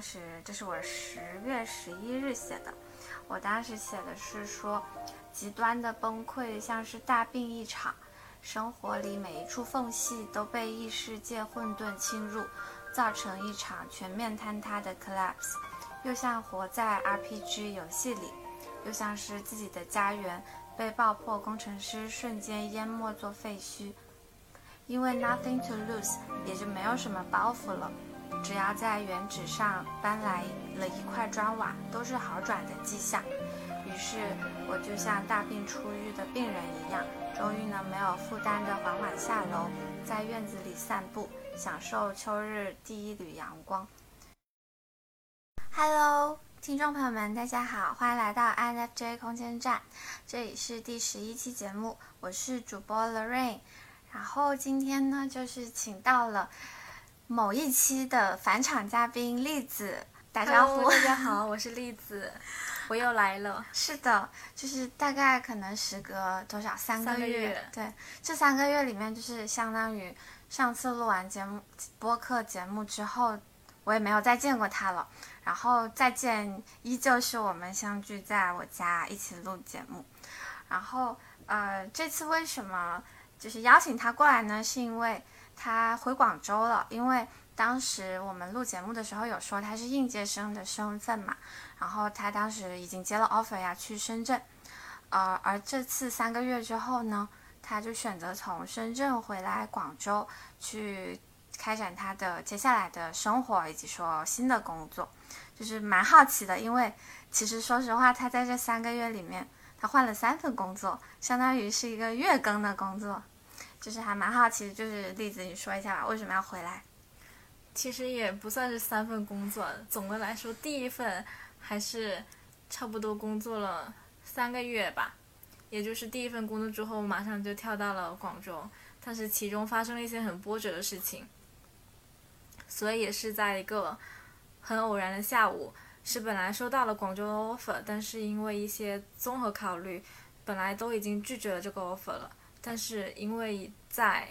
当时这是我十月十一日写的，我当时写的是说，极端的崩溃像是大病一场，生活里每一处缝隙都被异世界混沌侵入，造成一场全面坍塌的 collapse，又像活在 RPG 游戏里，又像是自己的家园被爆破工程师瞬间淹没作废墟。因为 nothing to lose，也就没有什么包袱了。只要在原址上搬来了一块砖瓦，都是好转的迹象。于是我就像大病初愈的病人一样，终于呢没有负担的缓缓下楼，在院子里散步，享受秋日第一缕阳光。Hello，听众朋友们，大家好，欢迎来到 INFJ 空间站，这里是第十一期节目，我是主播 Lorraine。然后今天呢，就是请到了某一期的返场嘉宾栗子，打招呼。大家好，我是栗子，我又来了。是的，就是大概可能时隔多少三个月？对，这三个月里面，就是相当于上次录完节目播客节目之后，我也没有再见过他了。然后再见，依旧是我们相聚在我家一起录节目。然后呃，这次为什么？就是邀请他过来呢，是因为他回广州了。因为当时我们录节目的时候有说他是应届生的身份嘛，然后他当时已经接了 offer 呀，去深圳。呃，而这次三个月之后呢，他就选择从深圳回来广州，去开展他的接下来的生活以及说新的工作。就是蛮好奇的，因为其实说实话，他在这三个月里面，他换了三份工作，相当于是一个月更的工作。就是还蛮好奇，就是例子，你说一下吧，为什么要回来？其实也不算是三份工作，总的来说，第一份还是差不多工作了三个月吧，也就是第一份工作之后，马上就跳到了广州，但是其中发生了一些很波折的事情，所以也是在一个很偶然的下午，是本来收到了广州的 offer，但是因为一些综合考虑，本来都已经拒绝了这个 offer 了。但是因为在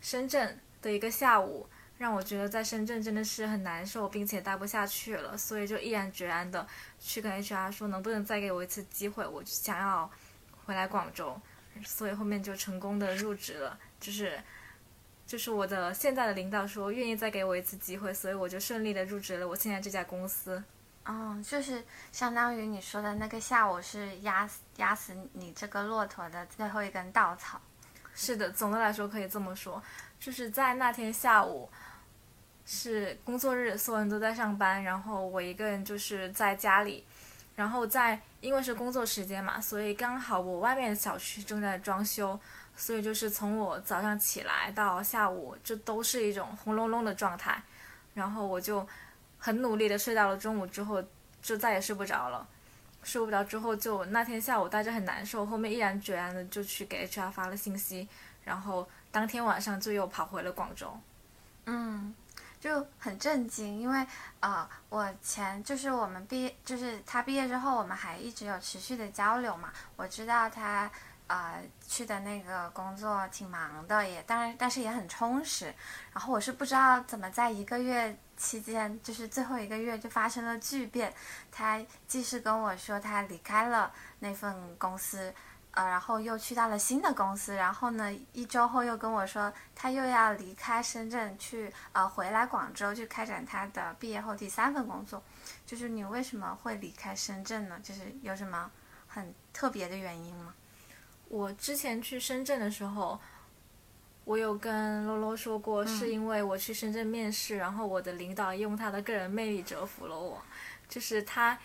深圳的一个下午，让我觉得在深圳真的是很难受，并且待不下去了，所以就毅然决然的去跟 HR 说，能不能再给我一次机会，我想要回来广州，所以后面就成功的入职了，就是就是我的现在的领导说愿意再给我一次机会，所以我就顺利的入职了我现在这家公司。哦，就是相当于你说的那个下午是压死压死你这个骆驼的最后一根稻草。是的，总的来说可以这么说，就是在那天下午是工作日，所有人都在上班，然后我一个人就是在家里，然后在因为是工作时间嘛，所以刚好我外面的小区正在装修，所以就是从我早上起来到下午，这都是一种轰隆隆的状态，然后我就。很努力的睡到了中午之后，就再也睡不着了。睡不着之后，就那天下午大家很难受，后面毅然决然的就去给 HR 发了信息，然后当天晚上就又跑回了广州。嗯，就很震惊，因为呃，我前就是我们毕业，就是他毕业之后，我们还一直有持续的交流嘛。我知道他呃去的那个工作挺忙的，也当然但是也很充实。然后我是不知道怎么在一个月。期间就是最后一个月就发生了巨变，他既是跟我说他离开了那份公司，呃，然后又去到了新的公司，然后呢一周后又跟我说他又要离开深圳去呃回来广州去开展他的毕业后第三份工作，就是你为什么会离开深圳呢？就是有什么很特别的原因吗？我之前去深圳的时候。我有跟罗罗说过，是因为我去深圳面试，然后我的领导用他的个人魅力折服了我，就是他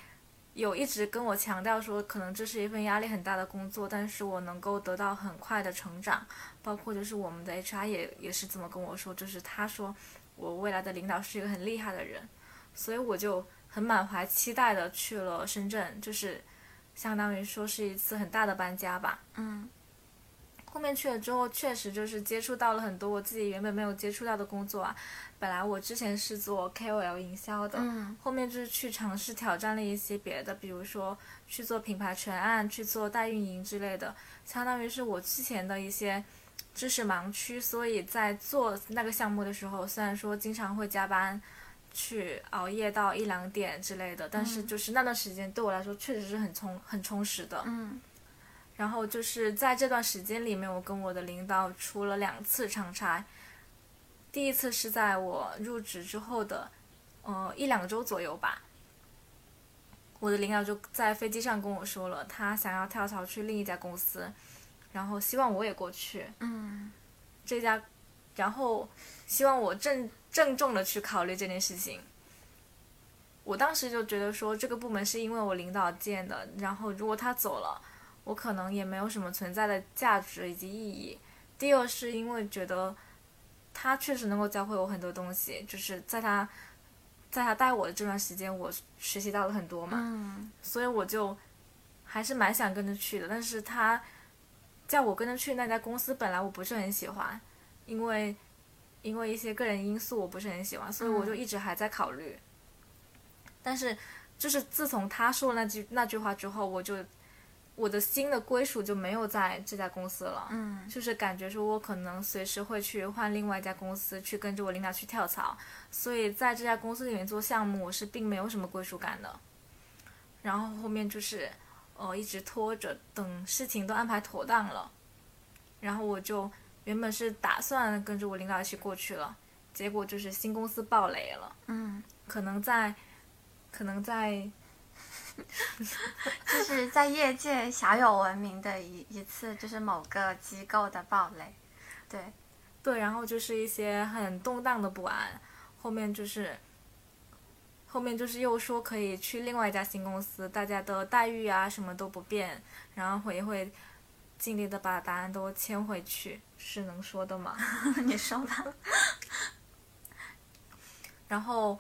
有一直跟我强调说，可能这是一份压力很大的工作，但是我能够得到很快的成长，包括就是我们的 HR 也也是这么跟我说，就是他说我未来的领导是一个很厉害的人，所以我就很满怀期待的去了深圳，就是相当于说是一次很大的搬家吧。嗯。后面去了之后，确实就是接触到了很多我自己原本没有接触到的工作啊。本来我之前是做 KOL 营销的，后面就是去尝试挑战了一些别的，比如说去做品牌全案、去做代运营之类的，相当于是我之前的一些知识盲区。所以在做那个项目的时候，虽然说经常会加班，去熬夜到一两点之类的，但是就是那段时间对我来说确实是很充很充实的。嗯然后就是在这段时间里面，我跟我的领导出了两次长差。第一次是在我入职之后的，呃一两周左右吧。我的领导就在飞机上跟我说了，他想要跳槽去另一家公司，然后希望我也过去嗯这家，然后希望我郑郑重的去考虑这件事情。我当时就觉得说，这个部门是因为我领导建的，然后如果他走了，我可能也没有什么存在的价值以及意义。第二是因为觉得他确实能够教会我很多东西，就是在他在他带我的这段时间，我学习到了很多嘛。嗯所以我就还是蛮想跟着去的。但是他叫我跟着去那家公司，本来我不是很喜欢，因为因为一些个人因素我不是很喜欢，所以我就一直还在考虑。但是就是自从他说了那句那句话之后，我就我的新的归属就没有在这家公司了。嗯就是感觉说我可能随时会去换另外一家公司，去跟着我领导去跳槽，所以在这家公司里面做项目，我是并没有什么归属感的。然后后面就是，呃，一直拖着，等事情都安排妥当了，然后我就原本是打算跟着我领导一起过去了，结果就是新公司爆雷了，嗯，可能在，可能在 就是在业界小有闻名的一一次，就是某个机构的暴雷。对，对，然后就是一些很动荡的不安，后面就是，后面就是又说可以去另外一家新公司，大家的待遇啊什么都不变，然后我也会尽力的把答案都签回去，是能说的吗？你说吧。然后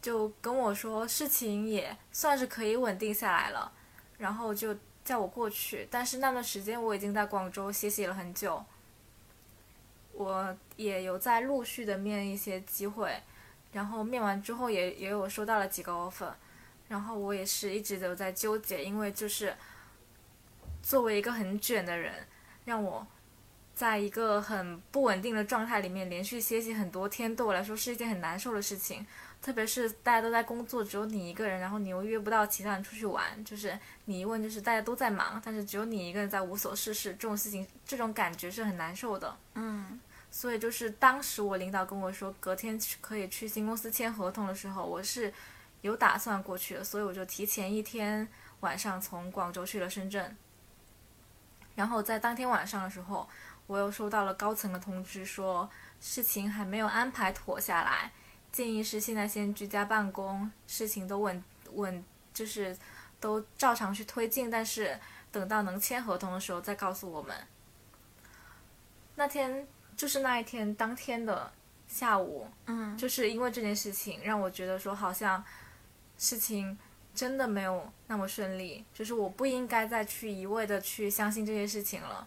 就跟我说事情也算是可以稳定下来了，然后就叫我过去。但是那段时间我已经在广州歇息了很久，我也有在陆续的面一些机会，然后面完之后也也有收到了几个 offer，然后我也是一直都在纠结，因为就是作为一个很卷的人，让我。在一个很不稳定的状态里面连续歇息很多天，对我来说是一件很难受的事情。特别是大家都在工作，只有你一个人，然后你又约不到其他人出去玩，就是你一问就是大家都在忙，但是只有你一个人在无所事事，这种事情这种感觉是很难受的。嗯所以就是当时我领导跟我说隔天可以去新公司签合同的时候，我是有打算过去的，所以我就提前一天晚上从广州去了深圳。然后在当天晚上的时候，我又收到了高层的通知，说事情还没有安排妥下来，建议是现在先居家办公，事情都稳稳，就是都照常去推进，但是等到能签合同的时候再告诉我们。那天就是那一天当天的下午，嗯，就是因为这件事情，让我觉得说好像事情真的没有那么顺利，就是我不应该再去一味的去相信这些事情了，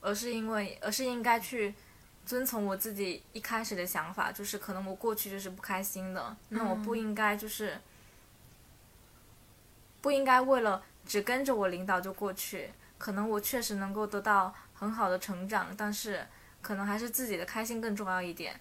而是因为，而是应该去遵从我自己一开始的想法，就是可能我过去就是不开心的，那我不应该就是不应该为了只跟着我领导就过去，可能我确实能够得到很好的成长，但是可能还是自己的开心更重要一点。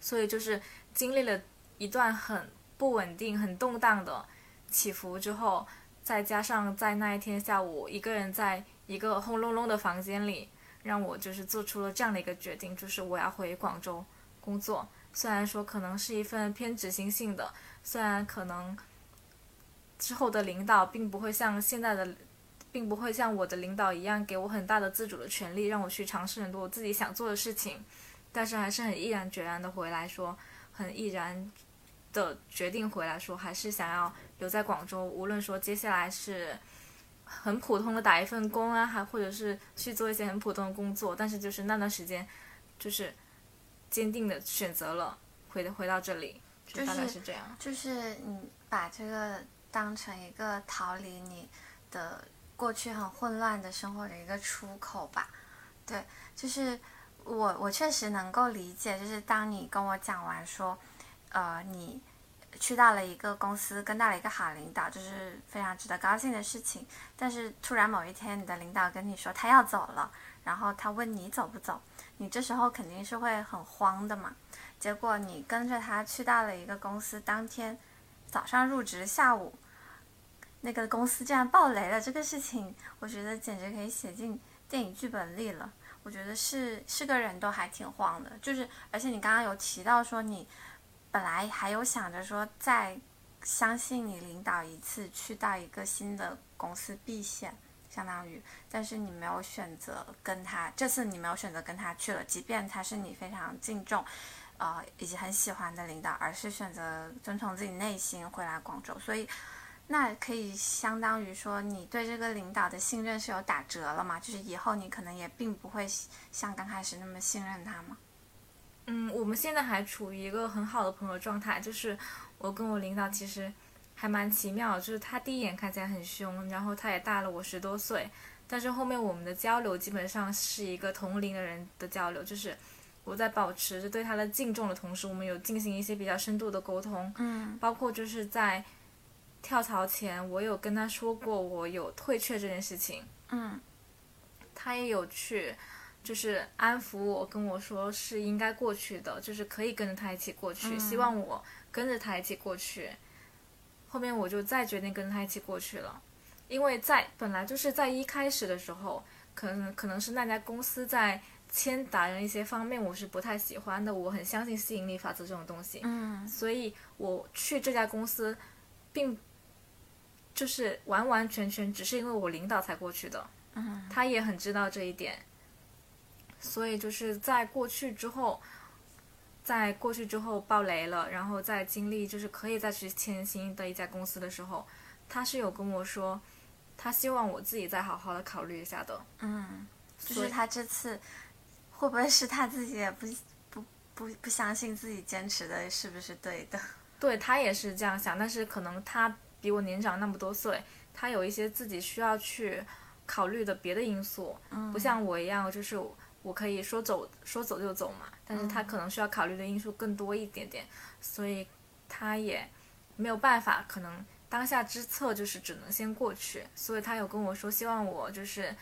所以就是经历了一段很不稳定、很动荡的起伏之后，再加上在那一天下午一个人在一个轰隆隆的房间里，让我就是做出了这样的一个决定，就是我要回广州工作。虽然说可能是一份偏执行性的，虽然可能之后的领导并不会像现在的，并不会像我的领导一样给我很大的自主的权利，让我去尝试很多我自己想做的事情。但是还是很毅然决然的回来说，很毅然的决定回来说，还是想要留在广州。无论说接下来是很普通的打一份工啊，还或者是去做一些很普通的工作，但是就是那段时间，就是坚定的选择了回回到这里，就大概是这样。就是你把这个当成一个逃离你的过去很混乱的生活的一个出口吧。对，就是我我确实能够理解，就是当你跟我讲完说，呃，你去到了一个公司，跟到了一个好领导，就是非常值得高兴的事情。但是突然某一天，你的领导跟你说他要走了，然后他问你走不走，你这时候肯定是会很慌的嘛。结果你跟着他去到了一个公司，当天早上入职，下午那个公司竟然爆雷了，这个事情我觉得简直可以写进电影剧本里了。我觉得是是个人都还挺慌的，就是而且你刚刚有提到说你本来还有想着说再相信你领导一次去到一个新的公司避险，相当于，但是你没有选择跟他，这次你没有选择跟他去了，即便他是你非常敬重，呃以及很喜欢的领导，而是选择遵从自己内心回来广州，所以。那可以相当于说，你对这个领导的信任是有打折了嘛？就是以后你可能也并不会像刚开始那么信任他吗？嗯，我们现在还处于一个很好的朋友状态，就是我跟我领导其实还蛮奇妙，就是他第一眼看起来很凶，然后他也大了我十多岁，但是后面我们的交流基本上是一个同龄的人的交流，就是我在保持着对他的敬重的同时，我们有进行一些比较深度的沟通，嗯，包括就是在。跳槽前，我有跟他说过我有退却这件事情，嗯，他也有去，就是安抚我，跟我说是应该过去的，就是可以跟着他一起过去，希望我跟着他一起过去。后面我就再决定跟着他一起过去了，因为在本来就是在一开始的时候，可能可能是那家公司在签达人一些方面我是不太喜欢的，我很相信吸引力法则这种东西，嗯，所以我去这家公司，并。就是完完全全只是因为我领导才过去的，嗯，他也很知道这一点，所以就是在过去之后，在过去之后爆雷了，然后在经历就是可以再去签新的一家公司的时候，他是有跟我说，他希望我自己再好好的考虑一下的，嗯，就是他这次会不会是他自己也不不不不相信自己坚持的是不是对的？对他也是这样想，但是可能他。比我年长那么多岁，他有一些自己需要去考虑的别的因素，不像我一样，就是我可以说走说走就走嘛。但是他可能需要考虑的因素更多一点点，所以他也没有办法，可能当下之策就是只能先过去。所以他有跟我说，希望我就是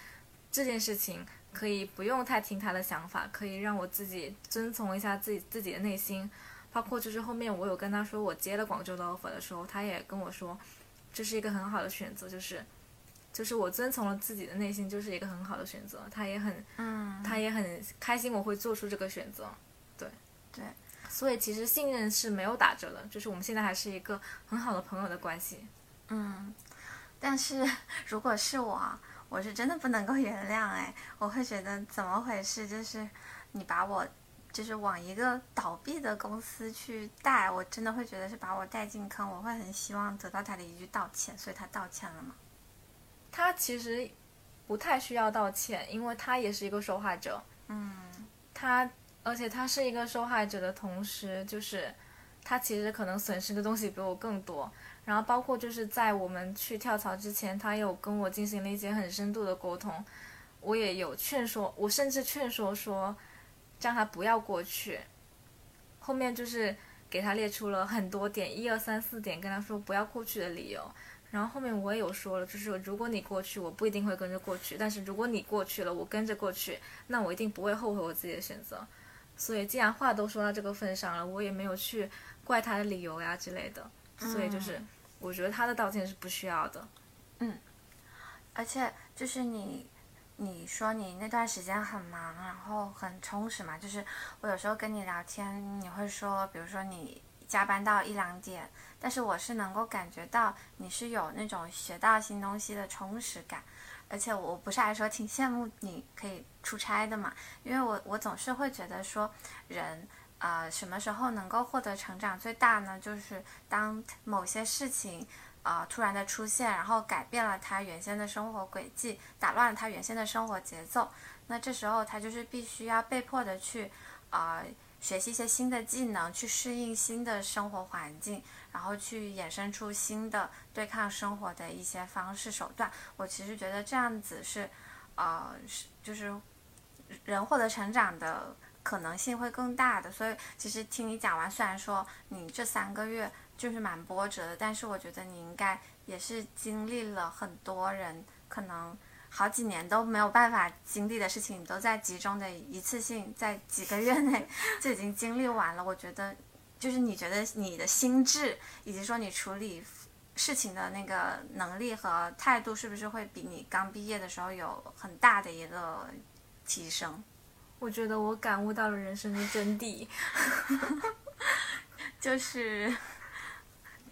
这件事情可以不用太听他的想法，可以让我自己遵从一下自己自己的内心。包括就是后面我有跟他说我接了广州的 offer 的时候，他也跟我说，这是一个很好的选择，就是，就是我遵从了自己的内心，就是一个很好的选择。他也很，嗯，他也很开心我会做出这个选择，对，对，所以其实信任是没有打折的，就是我们现在还是一个很好的朋友的关系，嗯，但是如果是我，我是真的不能够原谅哎，我会觉得怎么回事？就是你把我。就是往一个倒闭的公司去带，我真的会觉得是把我带进坑。我会很希望得到他的一句道歉，所以他道歉了吗？他其实不太需要道歉，因为他也是一个受害者。嗯，他而且他是一个受害者的同时，就是他其实可能损失的东西比我更多。然后包括就是在我们去跳槽之前，他有跟我进行了一些很深度的沟通，我也有劝说，我甚至劝说说。让他不要过去，后面就是给他列出了很多点，一二三四点，跟他说不要过去的理由。然后后面我也有说了，就是如果你过去，我不一定会跟着过去；但是如果你过去了，我跟着过去，那我一定不会后悔我自己的选择。所以既然话都说到这个份上了，我也没有去怪他的理由呀之类的。所以就是我觉得他的道歉是不需要的。嗯，而且就是你。你说你那段时间很忙，然后很充实嘛？就是我有时候跟你聊天，你会说，比如说你加班到一两点，但是我是能够感觉到你是有那种学到新东西的充实感，而且我不是还说挺羡慕你可以出差的嘛？因为我我总是会觉得说，人啊什么时候能够获得成长最大呢？就是当某些事情。啊，突然的出现，然后改变了他原先的生活轨迹，打乱了他原先的生活节奏。那这时候他就是必须要被迫的去，啊，学习一些新的技能，去适应新的生活环境，然后去衍生出新的对抗生活的一些方式手段。我其实觉得这样子是，呃，是就是人获得成长的可能性会更大的。所以其实听你讲完，虽然说你这三个月。就是蛮波折的。但是我觉得你应该也是经历了很多人可能好几年都没有办法经历的事情，你都在集中的一次性在几个月内 就已经经历完了。我觉得就是你觉得你的心智以及说你处理事情的那个能力和态度，是不是会比你刚毕业的时候有很大的一个提升？我觉得我感悟到了人生的真谛，就是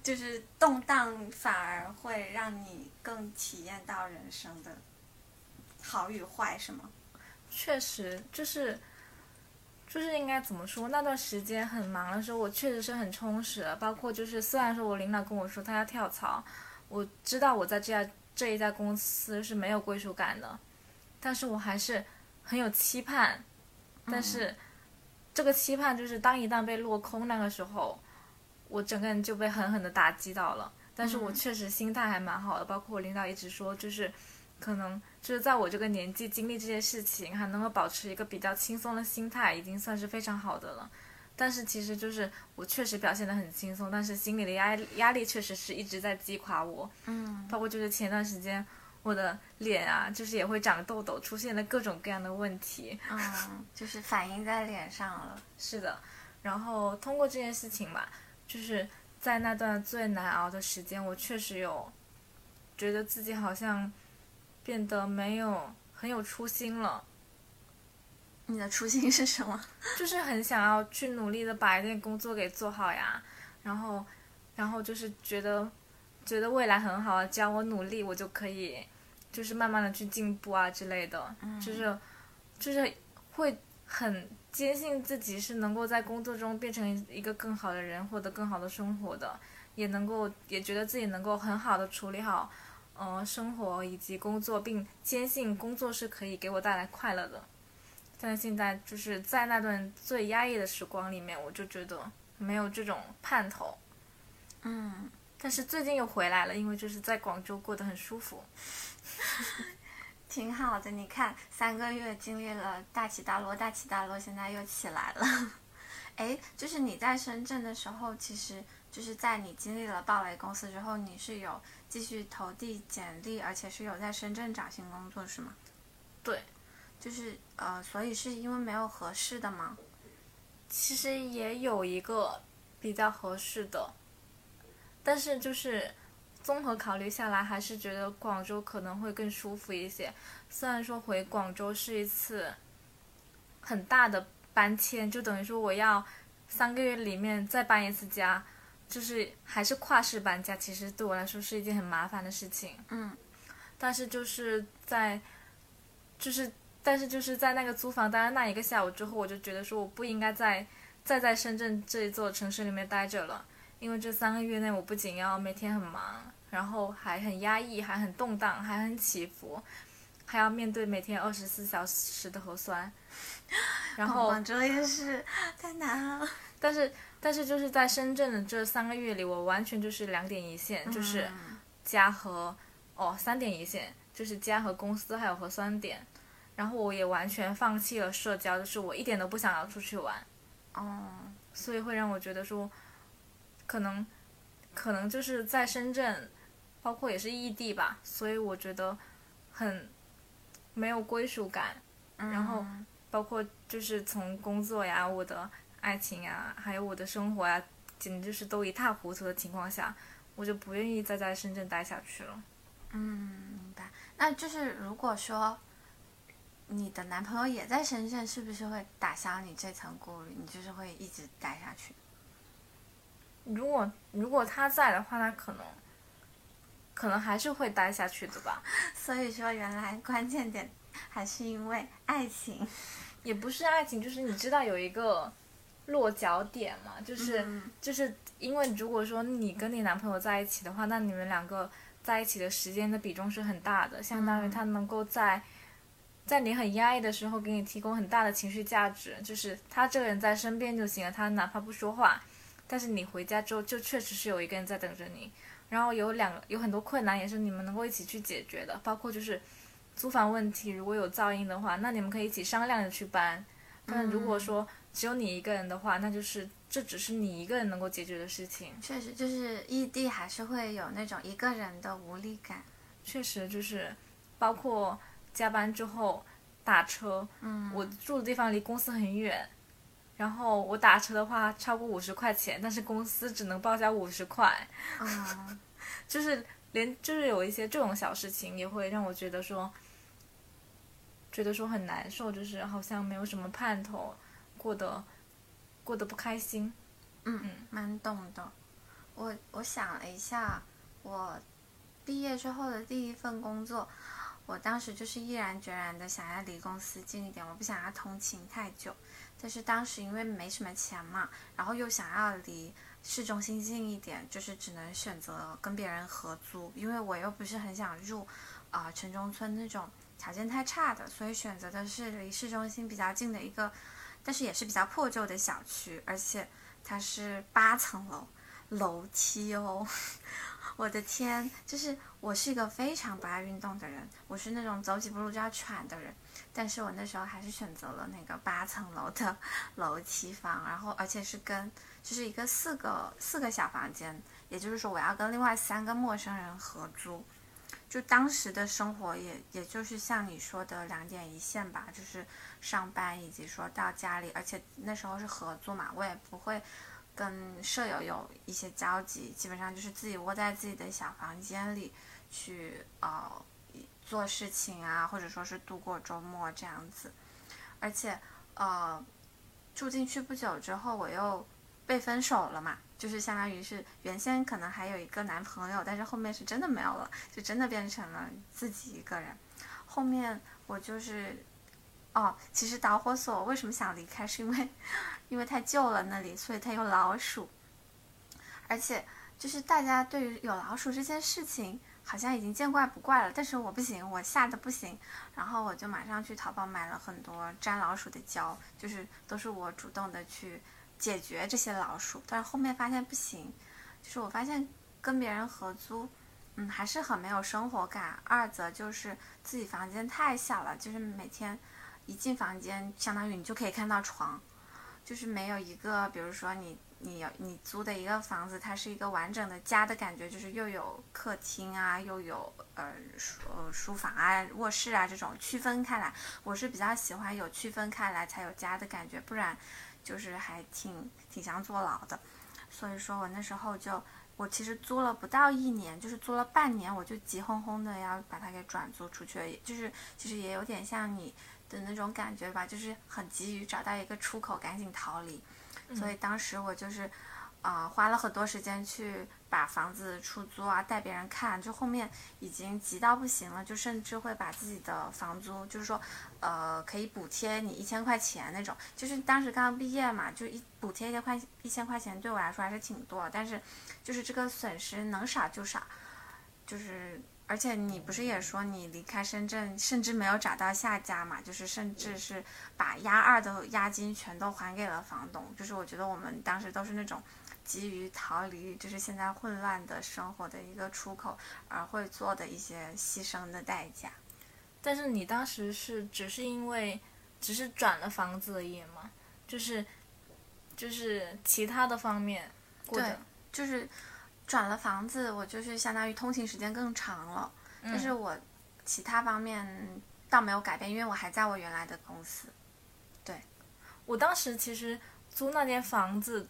就是动荡反而会让你更体验到人生的好与坏，是吗？确实，就是就是应该怎么说？那段时间很忙的时候，我确实是很充实的。包括就是虽然说我领导跟我说他要跳槽，我知道我在这家这一家公司是没有归属感的，但是我还是很有期盼。但是，这个期盼就是当一旦被落空那个时候，我整个人就被狠狠的打击到了。但是我确实心态还蛮好的，包括我领导一直说，就是可能就是在我这个年纪经历这些事情，还能够保持一个比较轻松的心态，已经算是非常好的了。但是其实就是我确实表现得很轻松，但是心里的压压力确实是一直在击垮我。嗯，包括就是前段时间。我的脸啊，就是也会长痘痘，出现了各种各样的问题。嗯，就是反映在脸上了。是的，然后通过这件事情吧，就是在那段最难熬的时间，我确实有觉得自己好像变得没有很有初心了。你的初心是什么？就是很想要去努力的把一件工作给做好呀，然后，然后就是觉得觉得未来很好，只要我努力，我就可以。就是慢慢的去进步啊之类的，就是，就是会很坚信自己是能够在工作中变成一个更好的人，获得更好的生活的，也能够也觉得自己能够很好的处理好，嗯，生活以及工作，并坚信工作是可以给我带来快乐的。但是现在就是在那段最压抑的时光里面，我就觉得没有这种盼头。嗯，但是最近又回来了，因为就是在广州过得很舒服。挺好的，你看三个月经历了大起大落，大起大落，现在又起来了。哎，就是你在深圳的时候，其实就是在你经历了暴雷公司之后，你是有继续投递简历，而且是有在深圳找新工作，是吗？对，就是呃，所以是因为没有合适的吗？其实也有一个比较合适的，但是就是。综合考虑下来，还是觉得广州可能会更舒服一些。虽然说回广州是一次很大的搬迁，就等于说我要三个月里面再搬一次家，就是还是跨市搬家，其实对我来说是一件很麻烦的事情。嗯，但是就是在，就是但是就是在那个租房待了那一个下午之后，我就觉得说我不应该再再在深圳这一座城市里面待着了，因为这三个月内我不仅要每天很忙。然后还很压抑，还很动荡，还很起伏，还要面对每天二十四小时的核酸。然后广州也是太难了。但是但是就是在深圳的这三个月里，我完全就是两点一线，就是家和哦三点一线，就是家和公司还有核酸点。然后我也完全放弃了社交，就是我一点都不想要出去玩。哦。所以会让我觉得说，可能可能就是在深圳。包括也是异地吧，所以我觉得很没有归属感。然后包括就是从工作呀、我的爱情啊，还有我的生活啊，简直就是都一塌糊涂的情况下，我就不愿意再在深圳待下去了。嗯，明白。那就是如果说你的男朋友也在深圳，是不是会打消你这层顾虑？你就是会一直待下去？如果如果他在的话，那可能。可能还是会待下去的吧，所以说原来关键点还是因为爱情，也不是爱情，就是你知道有一个落脚点嘛，就是就是因为如果说你跟你男朋友在一起的话，那你们两个在一起的时间的比重是很大的，相当于他能够在在你很压抑的时候给你提供很大的情绪价值，就是他这个人在身边就行了，他哪怕不说话，但是你回家之后就确实是有一个人在等着你。然后有两个有很多困难也是你们能够一起去解决的，包括就是租房问题，如果有噪音的话，那你们可以一起商量着去搬，但如果说只有你一个人的话，那就是这只是你一个人能够解决的事情。确实，就是异地还是会有那种一个人的无力感。确实，就是包括加班之后打车，嗯，我住的地方离公司很远，然后我打车的话超过五十块钱，但是公司只能报销五十块，嗯，就是连就是有一些这种小事情也会让我觉得说，觉得说很难受，就是好像没有什么盼头，过得过得不开心。嗯，嗯蛮懂的。我我想了一下，我毕业之后的第一份工作，我当时就是毅然决然的想要离公司近一点，我不想要通勤太久。但是当时因为没什么钱嘛，然后又想要离市中心近一点，就是只能选择跟别人合租，因为我又不是很想入啊、城中村那种条件太差的，所以选择的是离市中心比较近的一个，但是也是比较破旧的小区，而且它是八层楼，楼梯哦。我的天，就是我是一个非常不爱运动的人，我是那种走几步路就要喘的人，但是我那时候还是选择了那个八层楼的楼梯房，然后而且是跟就是一个四个四个小房间，也就是说我要跟另外三个陌生人合租，就当时的生活也也就是像你说的两点一线吧，就是上班以及说到家里，而且那时候是合租嘛，我也不会。跟舍友有一些交集，基本上就是自己窝在自己的小房间里去呃做事情啊，或者说是度过周末这样子。而且呃住进去不久之后，我又被分手了嘛，就是相当于是原先可能还有一个男朋友，但是后面是真的没有了，就真的变成了自己一个人。后面我就是哦，其实导火索为什么想离开，是因为。因为太旧了那里，所以它有老鼠，而且就是大家对于有老鼠这件事情好像已经见怪不怪了，但是我不行，我吓得不行，然后我就马上去淘宝买了很多粘老鼠的胶，就是都是我主动的去解决这些老鼠，但是后面发现不行，就是我发现跟别人合租，嗯，还是很没有生活感，二则就是自己房间太小了，就是每天一进房间，相当于你就可以看到床。就是没有一个，比如说你你有你租的一个房子，它是一个完整的家的感觉，就是又有客厅啊，又有呃书呃书房啊、卧室啊这种区分开来。我是比较喜欢有区分开来才有家的感觉，不然就是还挺挺想坐牢的。所以说我那时候就我其实租了不到一年，就是租了半年，我就急哄哄的要把它给转租出去，就是其实也有点像你。的那种感觉吧，就是很急于找到一个出口，赶紧逃离。所以当时我就是，啊，花了很多时间去把房子出租啊，带别人看。就后面已经急到不行了，就甚至会把自己的房租，就是说，呃，可以补贴你一千块钱那种。就是当时刚刚毕业嘛，就一补贴一千块一千块钱，对我来说还是挺多。但是，就是这个损失能少就少，就是。而且你不是也说你离开深圳，甚至没有找到下家嘛？就是甚至是把押二的押金全都还给了房东。就是我觉得我们当时都是那种急于逃离，就是现在混乱的生活的一个出口而会做的一些牺牲的代价。但是你当时是只是因为只是转了房子而已吗？就是就是其他的方面过的，就是。转了房子，我就是相当于通勤时间更长了，但是我其他方面倒没有改变，因为我还在我原来的公司。对，我当时其实租那间房子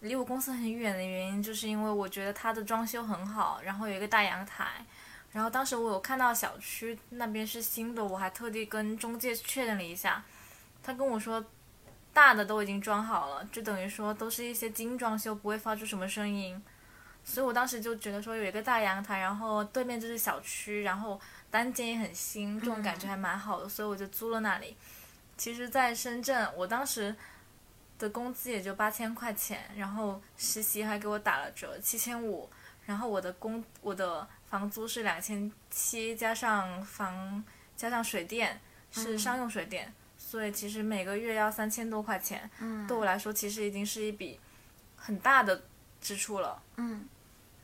离我公司很远的原因，就是因为我觉得它的装修很好，然后有一个大阳台，然后当时我有看到小区那边是新的，我还特地跟中介确认了一下，他跟我说大的都已经装好了，就等于说都是一些精装修，不会发出什么声音。所以我当时就觉得说有一个大阳台，然后对面就是小区，然后单间也很新，这种感觉还蛮好的，所以我就租了那里。其实，在深圳，我当时的工资也就八千块钱，然后实习还给我打了折，七千五，然后我的工我的房租是两千七，加上房加上水电是商用水电，所以其实每个月要三千多块钱，对我来说其实已经是一笔很大的支出了。嗯。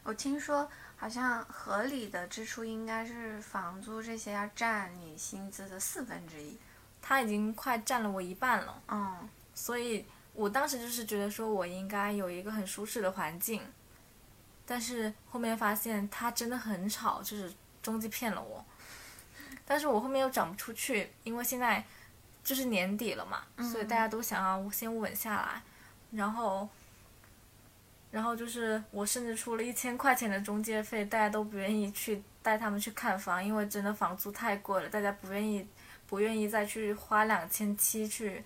我听说，好像合理的支出应该是房租这些要占你薪资的四分之一。他已经快占了我一半了。嗯所以我当时就是觉得说我应该有一个很舒适的环境，但是后面发现他真的很吵，就是中介骗了我。但是我后面又涨不出去，因为现在就是年底了嘛，所以大家都想要先稳下来，然后，然后就是我甚至出了一千块钱的中介费，大家都不愿意去带他们去看房，因为真的房租太贵了，大家不愿意不愿意再去花两千七去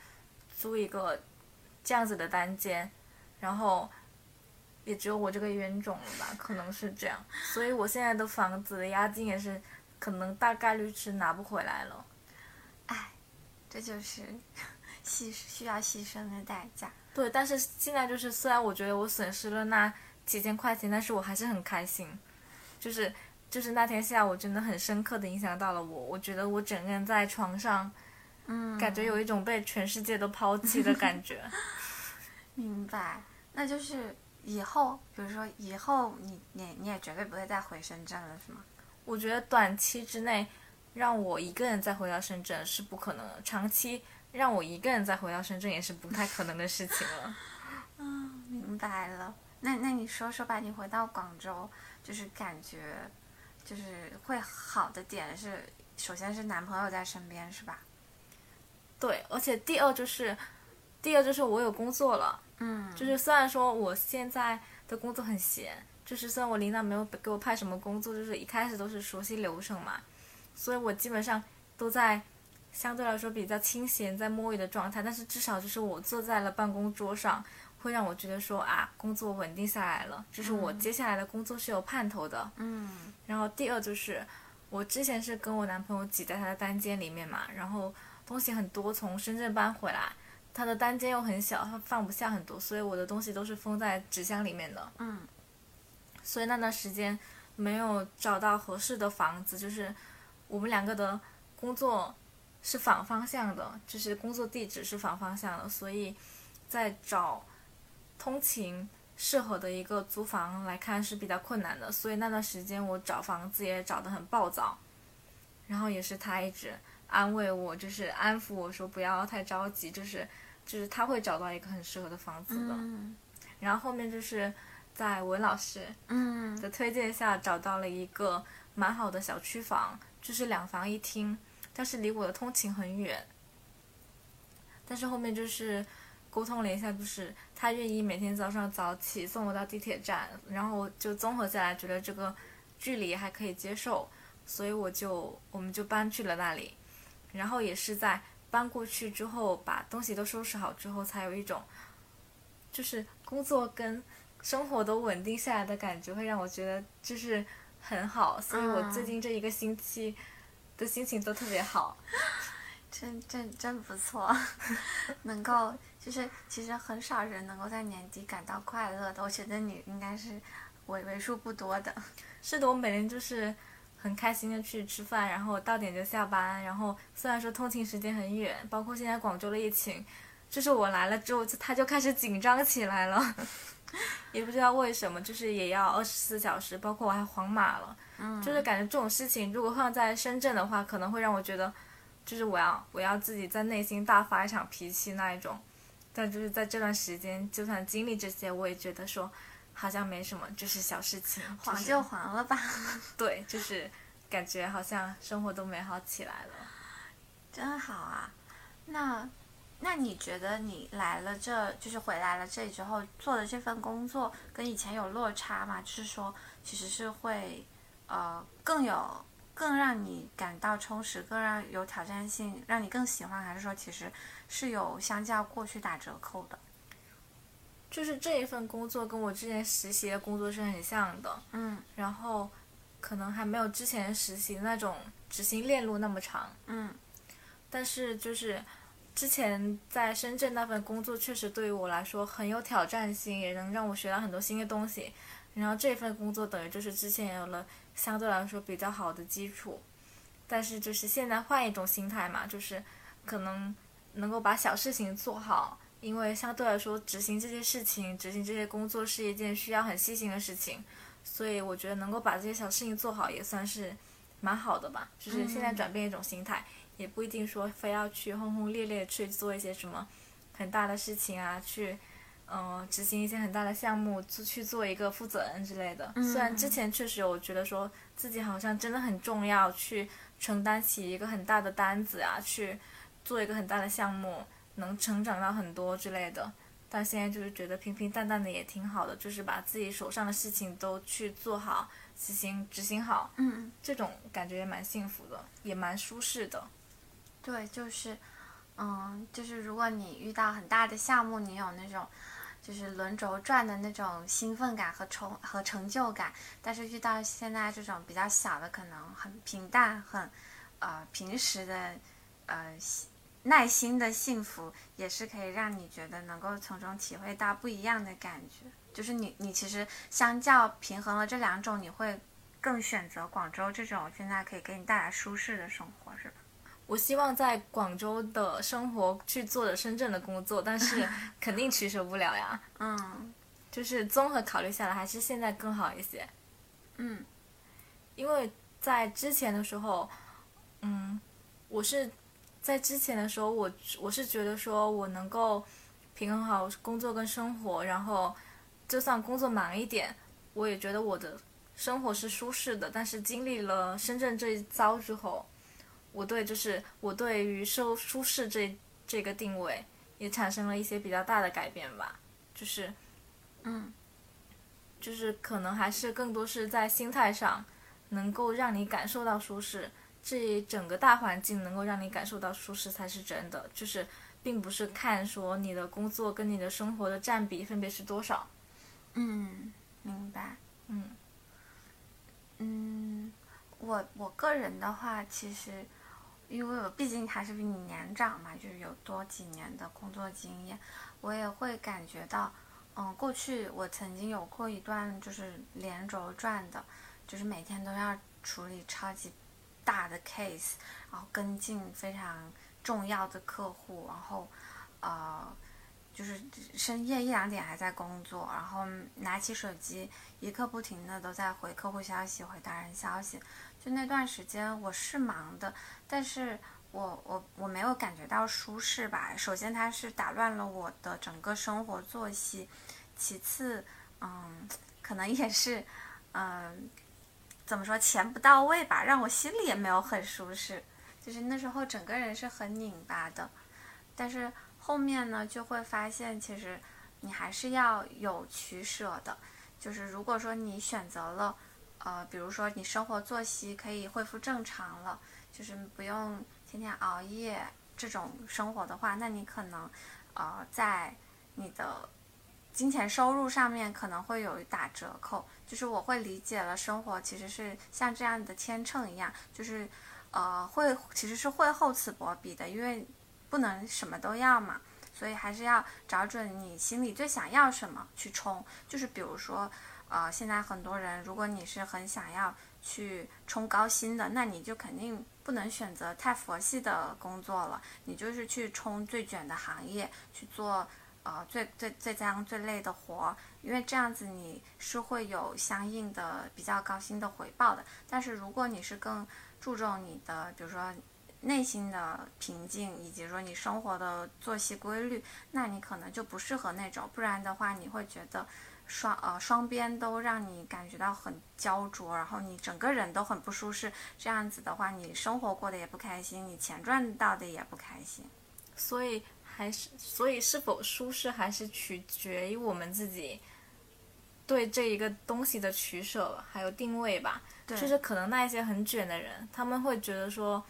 租一个这样子的单间，然后也只有我这个冤种了吧，可能是这样，所以我现在的房子的押金也是可能大概率是拿不回来了。哎，这就是 牺需要牺牲的代价。对，但是现在就是虽然我觉得我损失了那几千块钱，但是我还是很开心，就是就是那天下午真的很深刻的影响到了我，我觉得我整个人在床上，嗯，感觉有一种被全世界都抛弃的感觉。明白。那就是以后，比如说以后你你你也绝对不会再回深圳了，是吗？我觉得短期之内让我一个人再回到深圳是不可能的，长期让我一个人再回到深圳也是不太可能的事情了。明白了。那那你说说吧，你回到广州，就是感觉，就是会好的点是，首先是男朋友在身边，是吧？对，而且第二就是，第二就是我有工作了。嗯，就是虽然说我现在的工作很闲，就是虽然我领导没有给我派什么工作，就是一开始都是熟悉流程嘛，所以我基本上都在相对来说比较清闲在摸鱼的状态，但是至少就是我坐在了办公桌上，会让我觉得说啊，工作稳定下来了，就是我接下来的工作是有盼头的。嗯然后第二就是，我之前是跟我男朋友挤在他的单间里面嘛，然后东西很多，从深圳搬回来，他的单间又很小，他放不下很多，所以我的东西都是封在纸箱里面的。嗯所以那段时间没有找到合适的房子，就是我们两个的工作是反方向的，就是工作地址是反方向的，所以在找通勤适合的一个租房来看是比较困难的。所以那段时间我找房子也找得很暴躁，然后也是他一直安慰我，就是安抚我说不要太着急，就是就是他会找到一个很适合的房子的。嗯然后后面就是在文老师。嗯的推荐下找到了一个蛮好的小区房，就是两房一厅，但是离我的通勤很远。但是后面就是沟通了一下，就是他愿意每天早上早起送我到地铁站，然后就综合下来觉得这个距离还可以接受，所以我就我们就搬去了那里。然后也是在搬过去之后，把东西都收拾好之后，才有一种就是工作跟生活都稳定下来的感觉，会让我觉得就是很好，所以我最近这一个星期的心情都特别好。真真真不错，能够就是其实很少人能够在年底感到快乐的，我觉得你应该是为为数不多的。是的，我每天就是很开心的去吃饭，然后到点就下班，然后虽然说通勤时间很远，包括现在广州的疫情，就是我来了之后，他就开始紧张起来了，也不知道为什么，就是也要二十四小时，包括我还黄码了，嗯，就是感觉这种事情如果放在深圳的话，可能会让我觉得，就是我要我要自己在内心大发一场脾气那一种，但就是在这段时间，就算经历这些，我也觉得说好像没什么，就是小事情，是黄就还了吧，对，就是感觉好像生活都美好起来了。真好啊。那那你觉得你来了这就是回来了这里之后做的这份工作跟以前有落差吗？就是说其实是会呃更有更让你感到充实，更让有挑战性，让你更喜欢，还是说其实是有相较过去打折扣的？就是这一份工作跟我之前实习的工作是很像的，嗯然后可能还没有之前实习那种执行链路那么长，嗯但是就是之前在深圳那份工作确实对于我来说很有挑战性，也能让我学到很多新的东西。然后这份工作等于就是之前有了相对来说比较好的基础，但是就是现在换一种心态嘛，就是可能能够把小事情做好，因为相对来说执行这些事情、执行这些工作是一件需要很细心的事情，所以我觉得能够把这些小事情做好也算是蛮好的吧。就是现在转变一种心态，也不一定说非要去轰轰烈烈去做一些什么很大的事情啊，去嗯、呃执行一些很大的项目，做去做一个负责人之类的。虽然之前确实有觉得说自己好像真的很重要，去承担起一个很大的单子啊，去做一个很大的项目，能成长到很多之类的。但现在就是觉得平平淡淡的也挺好的，就是把自己手上的事情都去做好，执行执行好，嗯，这种感觉也蛮幸福的，也蛮舒适的。对，就是，嗯，就是如果你遇到很大的项目，你有那种就是轮轴转的那种兴奋感和成和成就感，但是遇到现在这种比较小的，可能很平淡、很呃平时的呃耐心的幸福，也是可以让你觉得能够从中体会到不一样的感觉。就是你你其实相较平衡了这两种，你会更选择广州这种现在可以给你带来舒适的生活，是吧？我希望在广州的生活去做着深圳的工作，但是 肯定取舍不了呀。嗯就是综合考虑下来，还是现在更好一些。嗯因为在之前的时候，嗯，我是在之前的时候，我我是觉得说我能够平衡好工作跟生活，然后就算工作忙一点，我也觉得我的生活是舒适的。但是经历了深圳这一遭之后，我对就是我对于舒舒适这这个定位也产生了一些比较大的改变吧，就是嗯就是可能还是更多是在心态上，能够让你感受到舒适，这整个大环境能够让你感受到舒适才是真的，就是并不是看说你的工作跟你的生活的占比分别是多少。嗯，明白。嗯嗯，我我个人的话，其实因为我毕竟还是比你年长嘛，就是有多几年的工作经验，我也会感觉到，嗯，过去我曾经有过一段就是连轴转的，就是每天都要处理超级大的 case，然后跟进非常重要的客户，然后呃。就是深夜一两点还在工作，然后拿起手机一刻不停的都在回客户消息、回达人消息。就那段时间我是忙的，但是我我我没有感觉到舒适吧。首先它是打乱了我的整个生活作息，其次，嗯，可能也是，嗯，怎么说钱不到位吧，让我心里也没有很舒适。就是那时候整个人是很拧巴的，但是。后面呢，就会发现其实你还是要有取舍的。就是如果说你选择了，呃，比如说你生活作息可以恢复正常了，就是不用天天熬夜这种生活的话，那你可能，呃，在你的金钱收入上面可能会有打折扣。就是我会理解了，生活其实是像这样的天秤一样，就是呃，会其实是会厚此薄彼的，因为。不能什么都要嘛，所以还是要找准你心里最想要什么去冲。就是比如说，呃，现在很多人，如果你是很想要去冲高薪的，那你就肯定不能选择太佛系的工作了，你就是去冲最卷的行业，去做呃最最最脏最累的活，因为这样子你是会有相应的比较高薪的回报的。但是如果你是更注重你的，比如说。内心的平静，以及说你生活的作息规律，那你可能就不适合那种。不然的话，你会觉得双呃双边都让你感觉到很焦灼，然后你整个人都很不舒适。这样子的话，你生活过得也不开心，你钱赚到的也不开心。所以还是，所以是否舒适还是取决于我们自己对这一个东西的取舍还有定位吧。就是可能那一些很卷的人，他们会觉得说。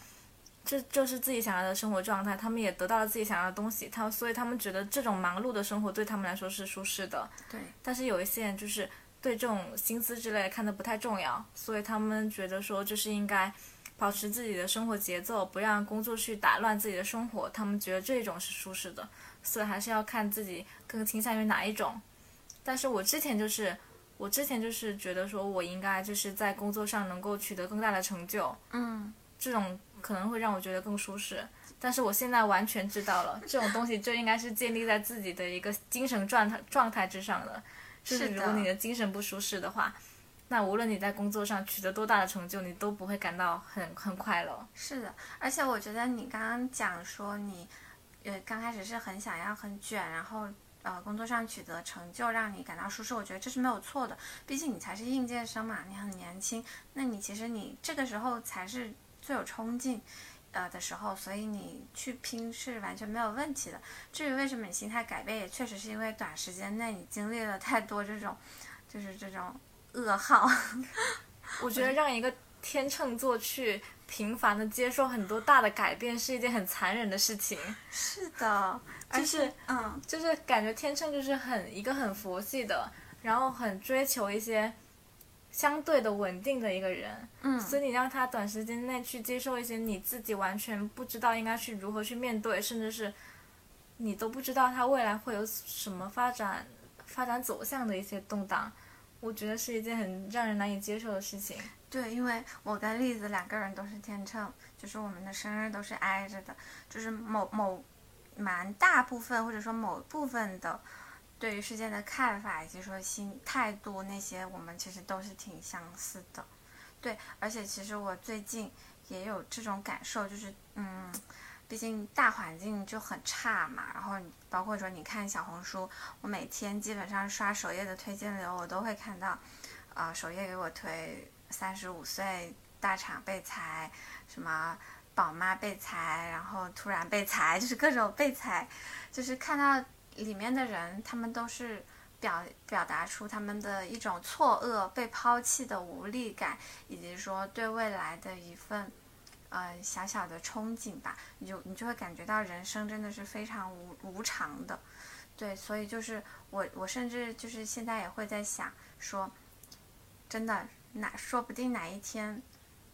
这就是自己想要的生活状态，他们也得到了自己想要的东西，他所以他们觉得这种忙碌的生活对他们来说是舒适的。对。但是有一些人就是对这种薪资之类看的不太重要，所以他们觉得说就是应该保持自己的生活节奏，不让工作去打乱自己的生活。他们觉得这种是舒适的，所以还是要看自己更倾向于哪一种。但是我之前就是，我之前就是觉得说我应该就是在工作上能够取得更大的成就。嗯。这种。可能会让我觉得更舒适，但是我现在完全知道了，这种东西就应该是建立在自己的一个精神状态状态之上的。就是如果你的精神不舒适的话，那无论你在工作上取得多大的成就，你都不会感到很很快乐。是的，而且我觉得你刚刚讲说你，呃，刚开始是很想要很卷，然后呃工作上取得成就让你感到舒适，我觉得这是没有错的。毕竟你才是应届生嘛，你很年轻，那你其实你这个时候才是最有冲劲，呃的时候，所以你去拼是完全没有问题的。至于为什么你心态改变，也确实是因为短时间内你经历了太多这种，就是这种。噩耗，我觉得让一个天秤座去频繁的接受很多大的改变是一件很残忍的事情。是的，就是嗯，就是感觉天秤就是很一个很佛系的，然后很追求一些相对的稳定的一个人。嗯，所以你让他短时间内去接受一些你自己完全不知道应该去如何去面对，甚至是你都不知道他未来会有什么发展发展走向的一些动荡。我觉得是一件很让人难以接受的事情。对，因为我跟栗子两个人都是天秤，就是我们的生日都是挨着的，就是某某蛮大部分或者说某部分的对于事件的看法以及说心态度那些，我们其实都是挺相似的。对，而且其实我最近也有这种感受，就是嗯。毕竟大环境就很差嘛，然后包括说你看小红书，我每天基本上刷首页的推荐流，我都会看到，啊，首页给我推三十五岁大厂被裁，什么宝妈被裁，然后突然被裁，就是各种被裁，就是看到里面的人，他们都是表表达出他们的一种错愕、被抛弃的无力感，以及说对未来的一份。呃，小小的憧憬吧，你就你就会感觉到人生真的是非常无无常的，对，所以就是我我甚至就是现在也会在想说，真的哪说不定哪一天，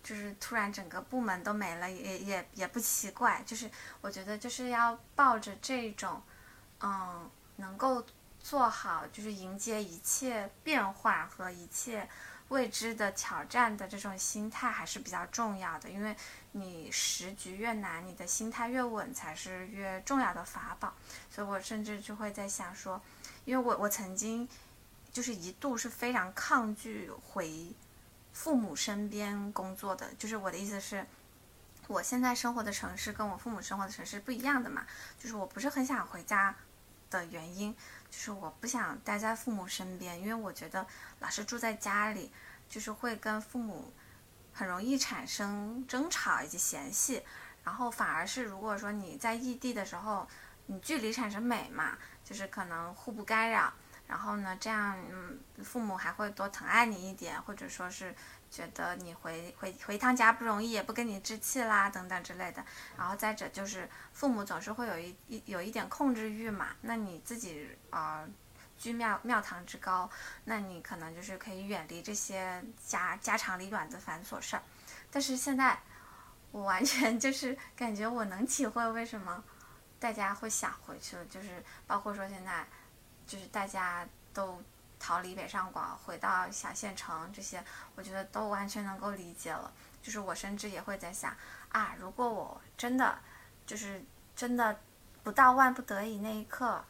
就是突然整个部门都没了，也也也不奇怪，就是我觉得就是要抱着这种，嗯，能够做好就是迎接一切变化和一切。未知的挑战的这种心态还是比较重要的，因为你时局越难，你的心态越稳才是越重要的法宝。所以我甚至就会在想说，因为我我曾经就是一度是非常抗拒回父母身边工作的，就是我的意思是，我现在生活的城市跟我父母生活的城市不一样的嘛，就是我不是很想回家的原因。就是我不想待在父母身边，因为我觉得老是住在家里，就是会跟父母很容易产生争吵以及嫌隙。然后反而是如果说你在异地的时候，你距离产生美嘛，就是可能互不干扰。然后呢，这样嗯，父母还会多疼爱你一点，或者说是。觉得你回回回趟家不容易，也不跟你置气啦，等等之类的。然后再者就是父母总是会有一一有一点控制欲嘛，那你自己啊居庙庙堂之高，那你可能就是可以远离这些家家长里短的繁琐事儿。但是现在我完全就是感觉我能体会为什么大家会想回去，就是包括说现在就是大家都。逃离北上广，回到小县城，这些我觉得都完全能够理解了。就是我甚至也会在想，啊，如果我真的就是真的不到万不得已那一刻，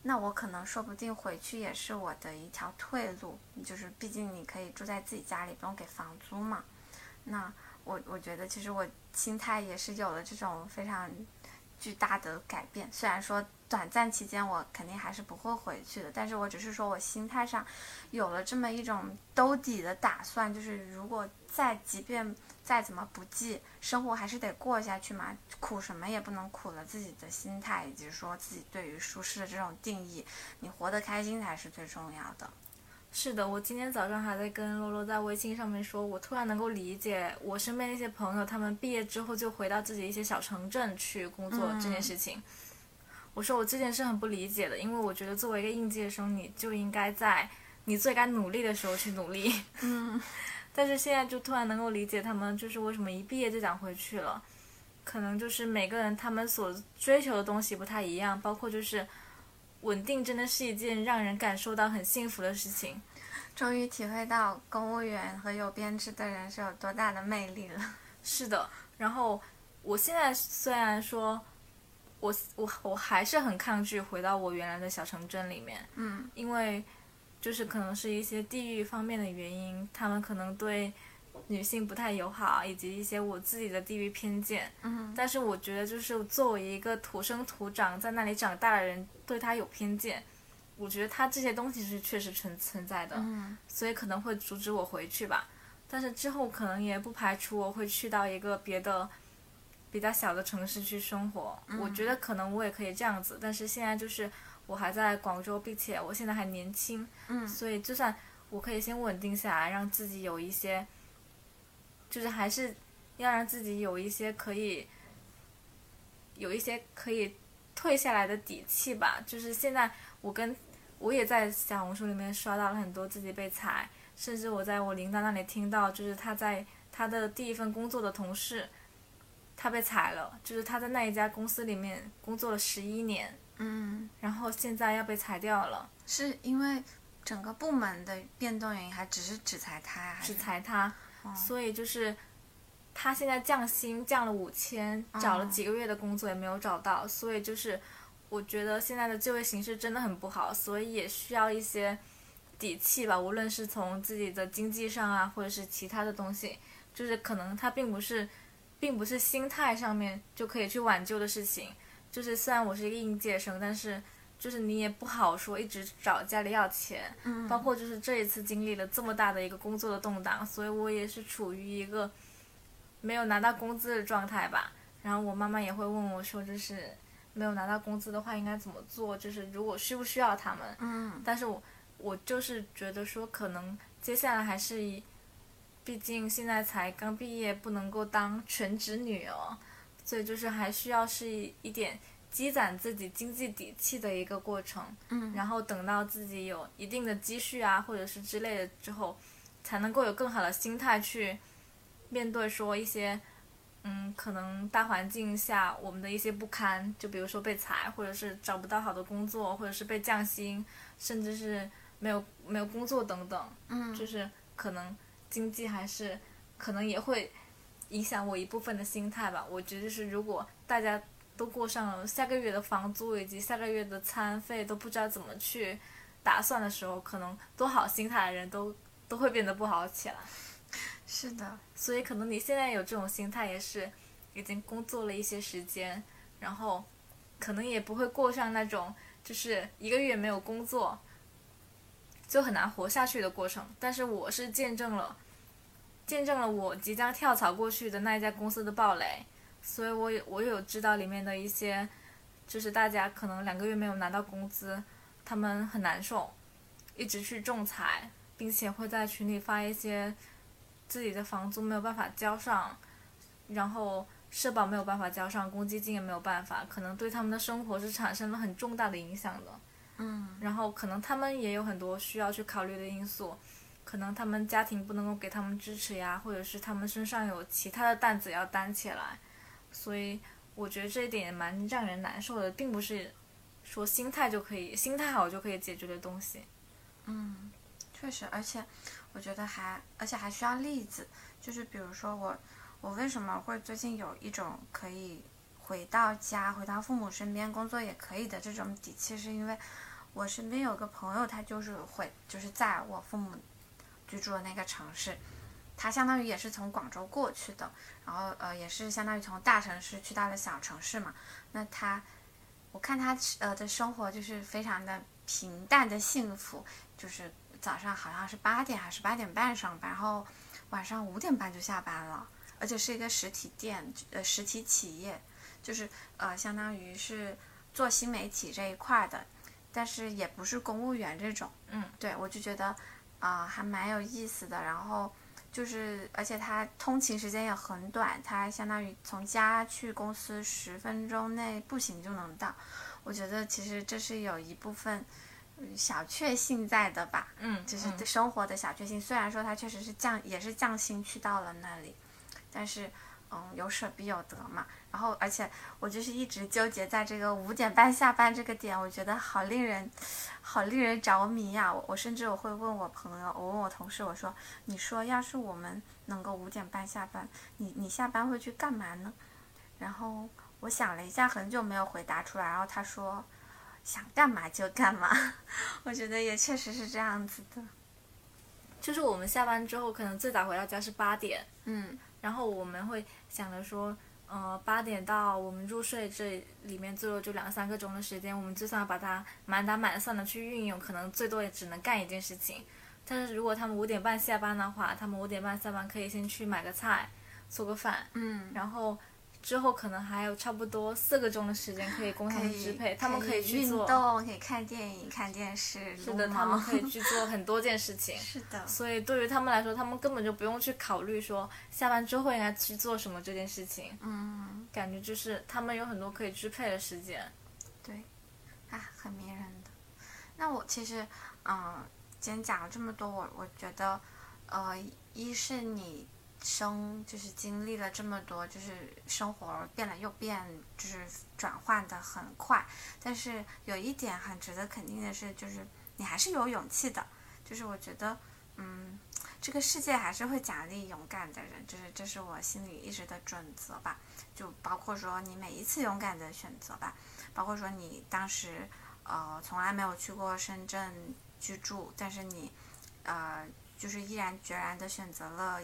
那我可能说不定回去也是我的一条退路。就是毕竟你可以住在自己家里，不用给房租嘛。那我我觉得其实我心态也是有了这种非常巨大的改变。虽然说。短暂期间我肯定还是不会回去的，但是我只是说我心态上有了这么一种兜底的打算，就是如果再即便再怎么不济，生活还是得过下去嘛，苦什么也不能苦了自己的心态，以及说自己对于舒适的这种定义，你活得开心才是最重要的。是的，我今天早上还在跟洛洛在微信上面说，我突然能够理解我身边那些朋友，他们毕业之后就回到自己一些小城镇去工作这件事情。我说我之前是很不理解的，因为我觉得作为一个应届生，你就应该在你最该努力的时候去努力。嗯，但是现在就突然能够理解他们，就是为什么一毕业就想回去了，可能就是每个人他们所追求的东西不太一样，包括就是稳定真的是一件让人感受到很幸福的事情。终于体会到公务员和有编制的人是有多大的魅力了。是的，然后我现在虽然说。我我我还是很抗拒回到我原来的小城镇里面，嗯，因为就是可能是一些地域方面的原因，他们可能对女性不太友好，以及一些我自己的地域偏见。嗯但是我觉得，就是作为一个土生土长在那里长大的人，对他有偏见，我觉得他这些东西是确实存存在的，嗯所以可能会阻止我回去吧。但是之后可能也不排除我会去到一个别的比较小的城市去生活。我觉得可能我也可以这样子，但是现在就是我还在广州，并且我现在还年轻，嗯所以就算我可以先稳定下来，让自己有一些，就是还是要让自己有一些可以，有一些可以退下来的底气吧。就是现在我跟我也在小红书里面刷到了很多自己被裁，甚至我在我领导那里听到，就是他在他的第一份工作的同事，他被裁了，就是他在那一家公司里面工作了十一年，嗯，然后现在要被裁掉了。是因为整个部门的变动原因，还只是只裁他呀？只裁他，所以就是他现在降薪降了五千，找了几个月的工作也没有找到，所以就是我觉得现在的就业形势真的很不好，所以也需要一些底气吧，无论是从自己的经济上啊，或者是其他的东西，就是可能它并不是，并不是心态上面就可以去挽救的事情。就是虽然我是一个应届生，但是就是你也不好说一直找家里要钱，嗯包括就是这一次经历了这么大的一个工作的动荡，所以我也是处于一个没有拿到工资的状态吧。然后我妈妈也会问我说，就是没有拿到工资的话应该怎么做？就是如果需不需要他们？嗯但是我我就是觉得说，可能接下来还是以，毕竟现在才刚毕业，不能够当全职女哦，所以就是还需要是一一点积攒自己经济底气的一个过程。嗯，然后等到自己有一定的积蓄啊，或者是之类的之后，才能够有更好的心态去面对说一些，嗯，可能大环境下我们的一些不堪，就比如说被裁，或者是找不到好的工作，或者是被降薪，甚至是没有没有工作等等，嗯就是可能经济还是可能也会影响我一部分的心态吧。我觉得就是如果大家都过上了下个月的房租以及下个月的餐费都不知道怎么去打算的时候，可能多好心态的人都都会变得不好起来。是的，所以可能你现在有这种心态，也是已经工作了一些时间，然后可能也不会过上那种就是一个月没有工作就很难活下去的过程。但是我是见证了，见证了我即将跳槽过去的那一家公司的暴雷，所以我有我有知道里面的一些，就是大家可能两个月没有拿到工资，他们很难受，一直去仲裁，并且会在群里发一些。自己的房租没有办法交上，然后社保没有办法交上，公积金也没有办法，可能对他们的生活是产生了很重大的影响的。嗯然后可能他们也有很多需要去考虑的因素，可能他们家庭不能够给他们支持呀，或者是他们身上有其他的担子要担起来，所以我觉得这一点也蛮让人难受的，并不是说心态就可以，心态好就可以解决的东西。嗯，确实，而且我觉得还，而且还需要例子，就是比如说我，我为什么会最近有一种可以回到家、回到父母身边工作也可以的这种底气，是因为我身边有个朋友，他就是会，就是在我父母居住的那个城市，他相当于也是从广州过去的，然后呃也是相当于从大城市去到了小城市嘛，那他，我看他呃的生活就是非常的平淡的幸福，就是早上好像是八点还是八点半上班，然后晚上五点半就下班了，而且是一个实体店，呃，实体企业，就是呃，相当于是做新媒体这一块的，但是也不是公务员这种，嗯，对我就觉得啊、还蛮有意思的，然后。就是，而且他通勤时间也很短，他相当于从家去公司十分钟内步行就能到。我觉得其实这是有一部分嗯小确幸在的吧，嗯，就是嗯对生活的小确幸。虽然说他确实是降，也是降薪去到了那里，但是嗯，有舍必有得嘛。然后，而且我就是一直纠结在这个五点半下班这个点，我觉得好令人，好令人着迷呀、我我甚至我会问我朋友，我问我同事，我说，你说要是我们能够五点半下班，你你下班会去干嘛呢？然后我想了一下，很久没有回答出来。然后他说，想干嘛就干嘛。我觉得也确实是这样子的。就是我们下班之后，可能最早回到家是八点，嗯然后我们会想着说，呃，八点到我们入睡这里面最多就两三个钟的时间，我们就算把它满打满算的去运用，可能最多也只能干一件事情。但是如果他们五点半下班的话，他们五点半下班可以先去买个菜，做个饭，嗯，然后之后可能还有差不多四个钟的时间可以供他们支配，他们可以去运，动，可以看电影、看电视。是的，他们可以去做很多件事情。是的，所以对于他们来说，他们根本就不用去考虑说下班之后应该去做什么这件事情，嗯，感觉就是他们有很多可以支配的时间。对，啊，很迷人的。那我其实，嗯，今天讲了这么多，我我觉得，呃，一是你生就是经历了这么多，就是生活变了又变，就是转换的很快。但是有一点很值得肯定的是，就是你还是有勇气的。就是我觉得，嗯，这个世界还是会奖励勇敢的人，就是这是我心里一直的准则吧。就包括说你每一次勇敢的选择吧，包括说你当时呃从来没有去过深圳居住，但是你呃就是毅然决然的选择了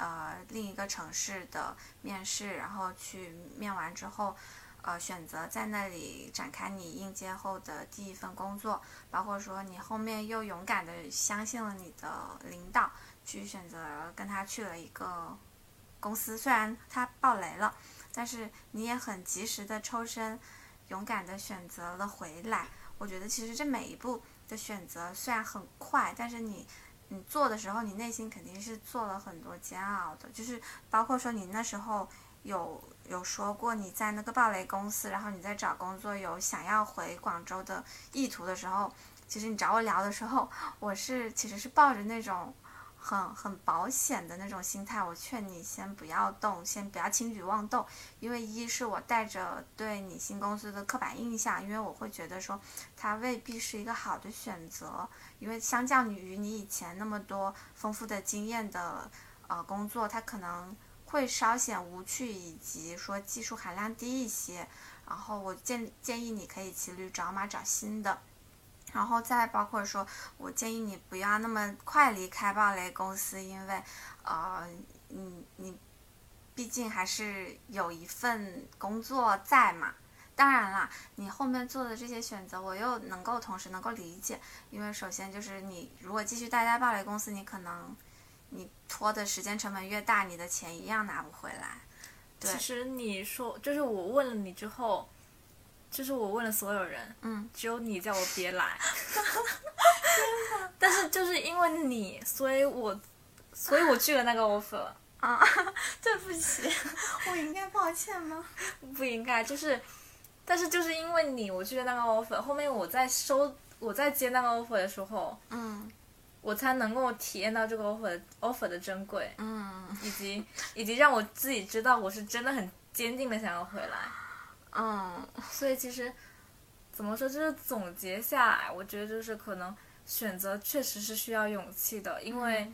呃另一个城市的面试，然后去面完之后。呃，选择在那里展开你应届后的第一份工作，包括说你后面又勇敢的相信了你的领导，去选择跟他去了一个公司，虽然他爆雷了，但是你也很及时的抽身，勇敢的选择了回来。我觉得其实这每一步的选择虽然很快，但是你你做的时候，你内心肯定是做了很多煎熬的，就是包括说你那时候有有说过你在那个暴雷公司，然后你在找工作有想要回广州的意图的时候，其实你找我聊的时候，我是其实是抱着那种。很很保险的那种心态，我劝你先不要动，先不要轻举妄动，因为一是我带着对你新公司的刻板印象，因为我会觉得说它未必是一个好的选择，因为相较于你以前那么多丰富的经验的呃工作，它可能会稍显无趣，以及说技术含量低一些，然后我建建议你可以骑驴找马找新的。然后再包括说，我建议你不要那么快离开暴雷公司，因为，呃，你你，毕竟还是有一份工作在嘛。当然啦，你后面做的这些选择，我又能够同时能够理解，因为首先就是你如果继续待在暴雷公司，你可能你拖的时间成本越大，你的钱一样拿不回来。对其实你说，就是我问了你之后，就是我问了所有人，嗯，只有你叫我别来。但是就是因为你，所以我，所以我去了那个 offer。啊，对不起，我应该抱歉吗？不应该，就是，但是就是因为你，我去了那个 offer。后面我在收，我在接那个 offer 的时候，嗯我才能够体验到这个 offer offer 的珍贵，嗯以及以及让我自己知道我是真的很坚定的想要回来。嗯所以其实怎么说，就是总结下来，我觉得就是可能选择确实是需要勇气的，因为、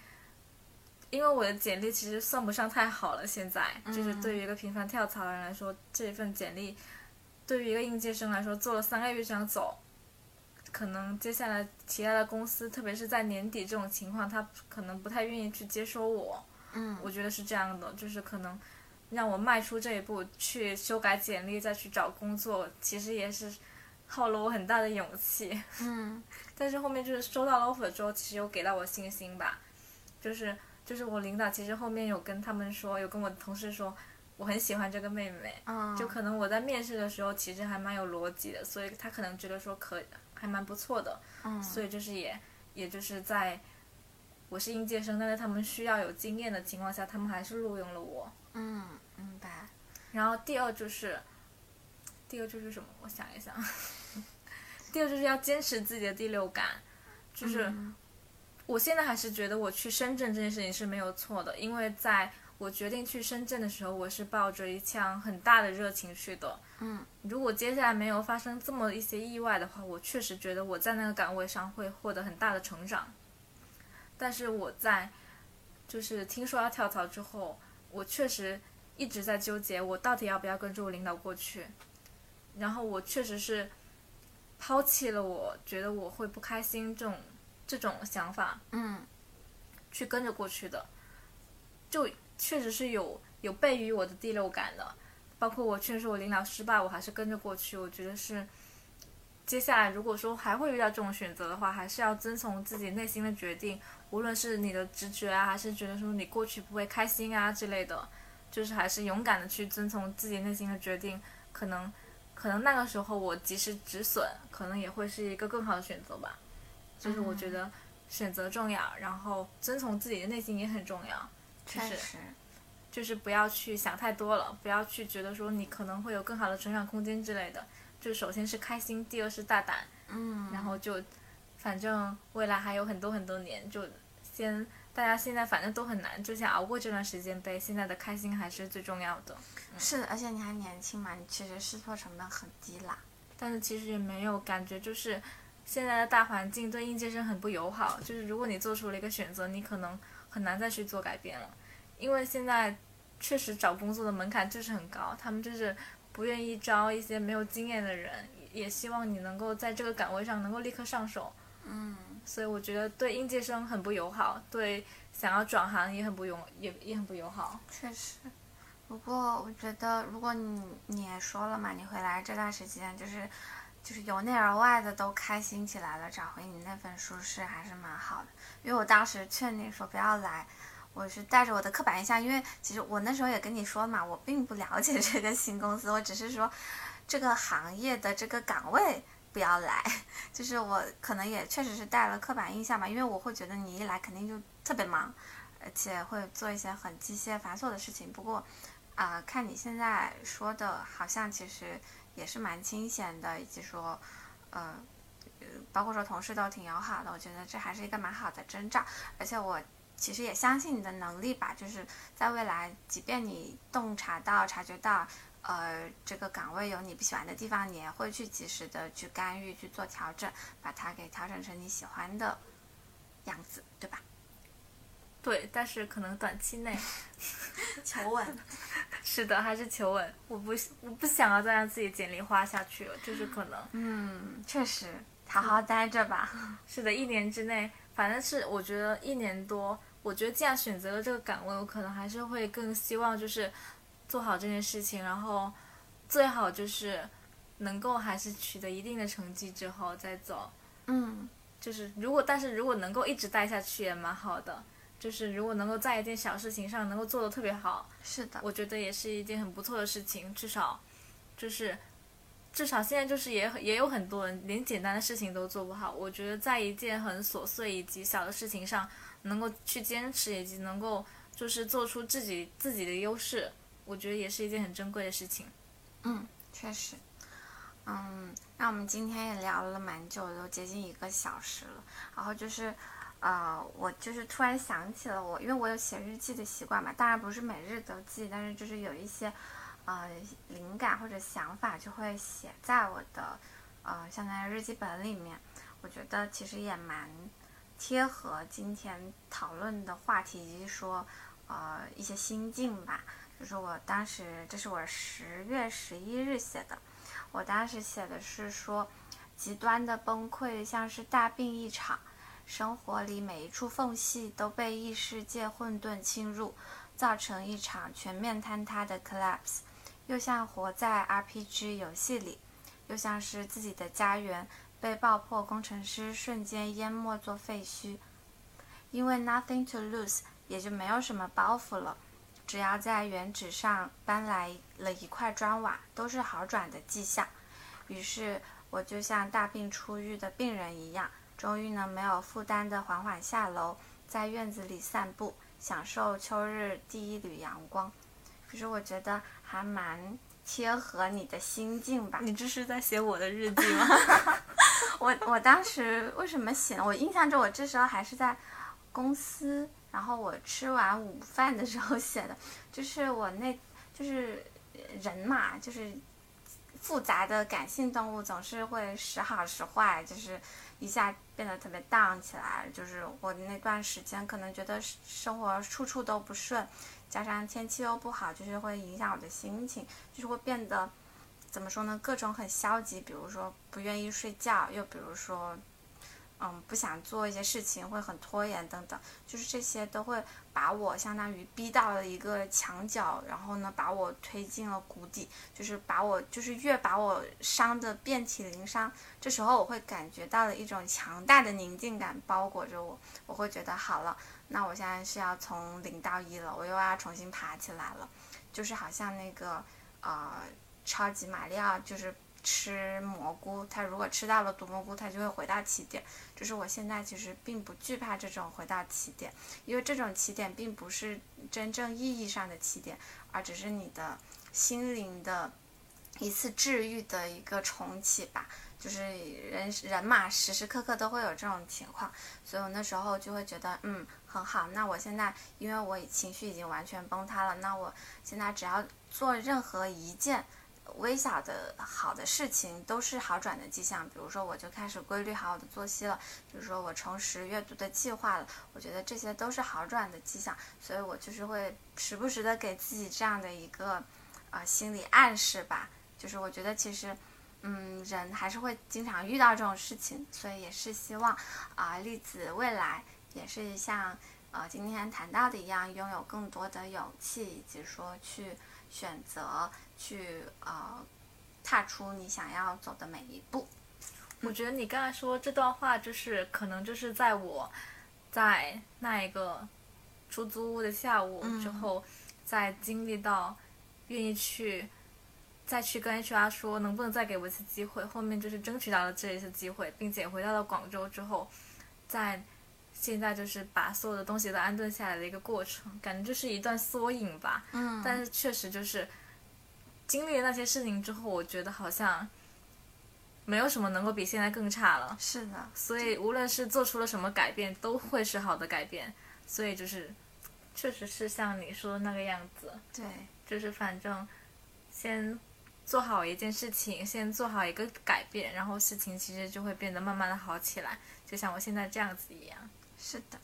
因为我的简历其实算不上太好了，现在、就是对于一个频繁跳槽的人来说，这份简历对于一个应届生来说，做了三个月就想走。可能接下来其他的公司，特别是在年底这种情况，他可能不太愿意去接收我。嗯我觉得是这样的，就是可能让我迈出这一步去修改简历，再去找工作，其实也是耗了我很大的勇气。嗯但是后面就是收到了 offer 之后，其实有给到我信心吧，就是就是我领导其实后面有跟他们说，有跟我的同事说，我很喜欢这个妹妹，嗯，就可能我在面试的时候其实还蛮有逻辑的，所以他可能觉得说可还蛮不错的，嗯所以就是也也就是在我是应届生，但是他们需要有经验的情况下，他们还是录用了我。嗯明白。然后第二就是，第二就是什么？我想一想，第二就是要坚持自己的第六感，就是、嗯我现在还是觉得我去深圳这件事情是没有错的，因为在我决定去深圳的时候，我是抱着一腔很大的热情去的。嗯如果接下来没有发生这么一些意外的话，我确实觉得我在那个岗位上会获得很大的成长。但是我在就是听说要跳槽之后，我确实一直在纠结，我到底要不要跟着我领导过去。然后我确实是抛弃了我觉得我会不开心这种这种想法，嗯去跟着过去的，就确实是有有悖于我的第六感的。包括我确实我领导失败，我还是跟着过去。我觉得是，接下来如果说还会遇到这种选择的话，还是要遵从自己内心的决定，无论是你的直觉啊，还是觉得说你过去不会开心啊之类的，就是还是勇敢的去遵从自己内心的决定。可能，可能那个时候我及时止损，可能也会是一个更好的选择吧。就是我觉得选择重要，然后遵从自己的内心也很重要。确实。就是不要去想太多了，不要去觉得说你可能会有更好的成长空间之类的。就首先是开心，第二是大胆，嗯，然后就，反正未来还有很多很多年，就先大家现在反正都很难，就想熬过这段时间呗。现在的开心还是最重要的。是的，而且你还年轻嘛，你其实试错成本很低啦。但是其实也没有感觉，就是现在的大环境对应届生很不友好。就是如果你做出了一个选择，你可能很难再去做改变了，因为现在。确实找工作的门槛就是很高，他们就是不愿意招一些没有经验的人，也希望你能够在这个岗位上能够立刻上手。嗯，所以我觉得对应届生很不友好，对想要转行也很不友也也很不友好。确实，不过我觉得如果你你也说了嘛，你回来这段时间就是就是由内而外的都开心起来了，找回你那份舒适还是蛮好的。因为我当时劝你说不要来。我是带着我的刻板印象，因为其实我那时候也跟你说嘛，我并不了解这个新公司，我只是说这个行业的这个岗位不要来，就是我可能也确实是带了刻板印象吧，因为我会觉得你一来肯定就特别忙，而且会做一些很机械繁琐的事情。不过，啊，看你现在说的，好像其实也是蛮清闲的，以及说，呃，包括说同事都挺友好的，我觉得这还是一个蛮好的征兆，而且我。其实也相信你的能力吧，就是在未来，即便你洞察到、察觉到，呃，这个岗位有你不喜欢的地方，你也会去及时的去干预、去做调整，把它给调整成你喜欢的样子，对吧？对，但是可能短期内 求稳。是的，还是求稳。我不，我不想要再让自己简历花下去了，就是可能。嗯，确实，好好待着吧。是的，一年之内。反正是我觉得一年多，我觉得既然选择了这个岗位，我可能还是会更希望就是做好这件事情，然后最好就是能够还是取得一定的成绩之后再走。嗯，就是如果但是如果能够一直待下去也蛮好的，就是如果能够在一件小事情上能够做得特别好，是的，我觉得也是一件很不错的事情，至少就是。至少现在就是也也有很多人连简单的事情都做不好。我觉得在一件很琐碎以及小的事情上，能够去坚持以及能够就是做出自己自己的优势，我觉得也是一件很珍贵的事情。嗯，确实。嗯，那我们今天也聊了蛮久，都接近一个小时了。然后就是，呃，我就是突然想起了我，因为我有写日记的习惯嘛，当然不是每日都记，但是就是有一些。呃，灵感或者想法就会写在我的呃，相当于日记本里面。我觉得其实也蛮贴合今天讨论的话题，以及说呃一些心境吧。就是我当时，这是我十月十一日写的。我当时写的是说，极端的崩溃像是大病一场，生活里每一处缝隙都被异世界混沌侵入，造成一场全面坍塌的 collapse。又像活在 RPG 游戏里，又像是自己的家园被爆破，工程师瞬间淹没做废墟。因为 nothing to lose，也就没有什么包袱了。只要在原址上搬来了一块砖瓦，都是好转的迹象。于是我就像大病初愈的病人一样，终于能没有负担的缓缓下楼，在院子里散步，享受秋日第一缕阳光。可是我觉得还蛮贴合你的心境吧。你这是在写我的日记吗？我我当时为什么写？我印象中我这时候还是在公司，然后我吃完午饭的时候 写的。就是我那，就是人嘛，就是复杂的感性动物，总是会时好时坏，就是一下变得特别荡起来。就是我那段时间可能觉得生活处处都不顺。加上天气又不好，就是会影响我的心情，就是会变得怎么说呢？各种很消极，比如说不愿意睡觉，又比如说，嗯，不想做一些事情，会很拖延等等，就是这些都会把我相当于逼到了一个墙角，然后呢，把我推进了谷底，就是把我就是越把我伤的遍体鳞伤。这时候我会感觉到了一种强大的宁静感包裹着我，我会觉得好了，那我现在是要从零到一了，我又要重新爬起来了，就是好像那个呃。超级马里奥就是吃蘑菇，他如果吃到了毒蘑菇，他就会回到起点。就是我现在其实并不惧怕这种回到起点，因为这种起点并不是真正意义上的起点，而只是你的心灵的一次治愈的一个重启吧。就是人人嘛，时时刻刻都会有这种情况，所以我那时候就会觉得，嗯，很好。那我现在因为我情绪已经完全崩塌了，那我现在只要做任何一件。微小的好的事情都是好转的迹象，比如说我就开始规律好我的作息了，比如说我重拾阅读的计划了，我觉得这些都是好转的迹象，所以我就是会时不时的给自己这样的一个啊心理暗示吧，就是我觉得其实嗯人还是会经常遇到这种事情，所以也是希望啊栗子未来也是像呃今天谈到的一样，拥有更多的勇气，以及说去选择。去呃，踏出你想要走的每一步。我觉得你刚才说这段话，就是可能就是在我，在那一个出租屋的下午之后，在经历到愿意去再去跟 HR 说能不能再给我一次机会，后面就是争取到了这一次机会，并且回到了广州之后，在现在就是把所有的东西都安顿下来的一个过程，感觉就是一段缩影吧。嗯。但是确实就是。经历了那些事情之后，我觉得好像没有什么能够比现在更差了。是的，所以无论是做出了什么改变，都会是好的改变。所以就是，确实是像你说的那个样子。对，就是反正先做好一件事情，先做好一个改变，然后事情其实就会变得慢慢的好起来，就像我现在这样子一样。是的。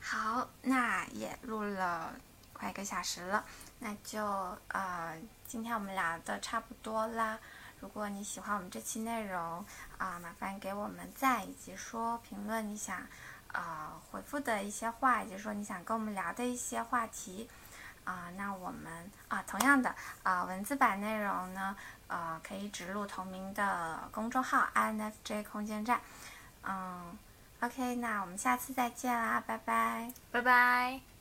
好，那也录了快一个小时了。那就呃，今天我们聊的差不多啦。如果你喜欢我们这期内容啊，麻烦给我们赞，以及说评论你想呃回复的一些话，以及说你想跟我们聊的一些话题啊。那我们啊，同样的啊，文字版内容呢，呃，可以指录同名的公众号 INFJ 空间站。嗯，OK，那我们下次再见啦，拜拜，拜拜。